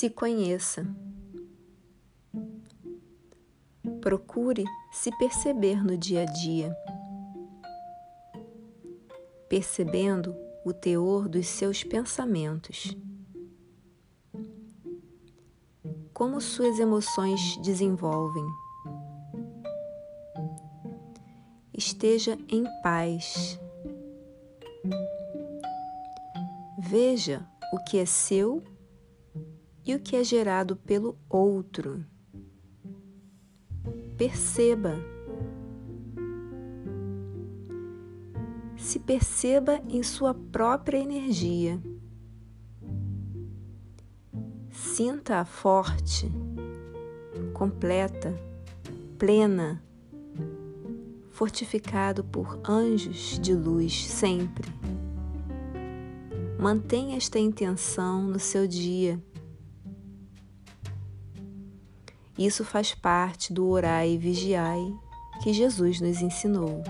Se conheça. Procure se perceber no dia a dia, percebendo o teor dos seus pensamentos. Como suas emoções desenvolvem. Esteja em paz. Veja o que é seu e o que é gerado pelo outro. Perceba. Se perceba em sua própria energia. Sinta-a forte, completa, plena, fortificado por anjos de luz sempre. Mantenha esta intenção no seu dia isso faz parte do orai e vigiai que Jesus nos ensinou.